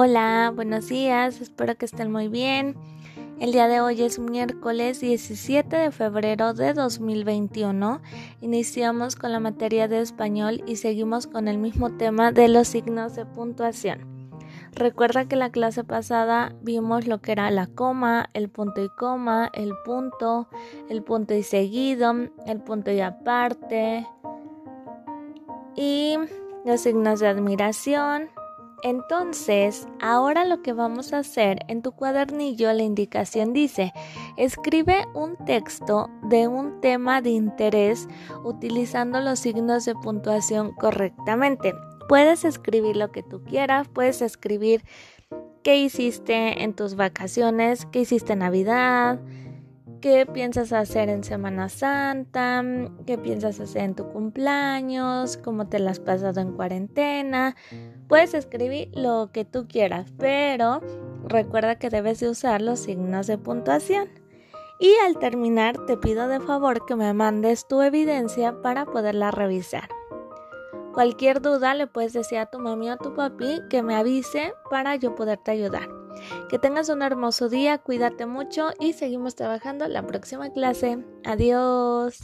Hola, buenos días, espero que estén muy bien. El día de hoy es miércoles 17 de febrero de 2021. Iniciamos con la materia de español y seguimos con el mismo tema de los signos de puntuación. Recuerda que la clase pasada vimos lo que era la coma, el punto y coma, el punto, el punto y seguido, el punto y aparte y los signos de admiración, entonces, ahora lo que vamos a hacer en tu cuadernillo, la indicación dice, escribe un texto de un tema de interés utilizando los signos de puntuación correctamente. Puedes escribir lo que tú quieras, puedes escribir qué hiciste en tus vacaciones, qué hiciste en Navidad, qué piensas hacer en Semana Santa, qué piensas hacer en tu cumpleaños, cómo te las has pasado en cuarentena. Puedes escribir lo que tú quieras, pero recuerda que debes de usar los signos de puntuación. Y al terminar te pido de favor que me mandes tu evidencia para poderla revisar. Cualquier duda le puedes decir a tu mami o a tu papi que me avise para yo poderte ayudar. Que tengas un hermoso día, cuídate mucho y seguimos trabajando la próxima clase. Adiós.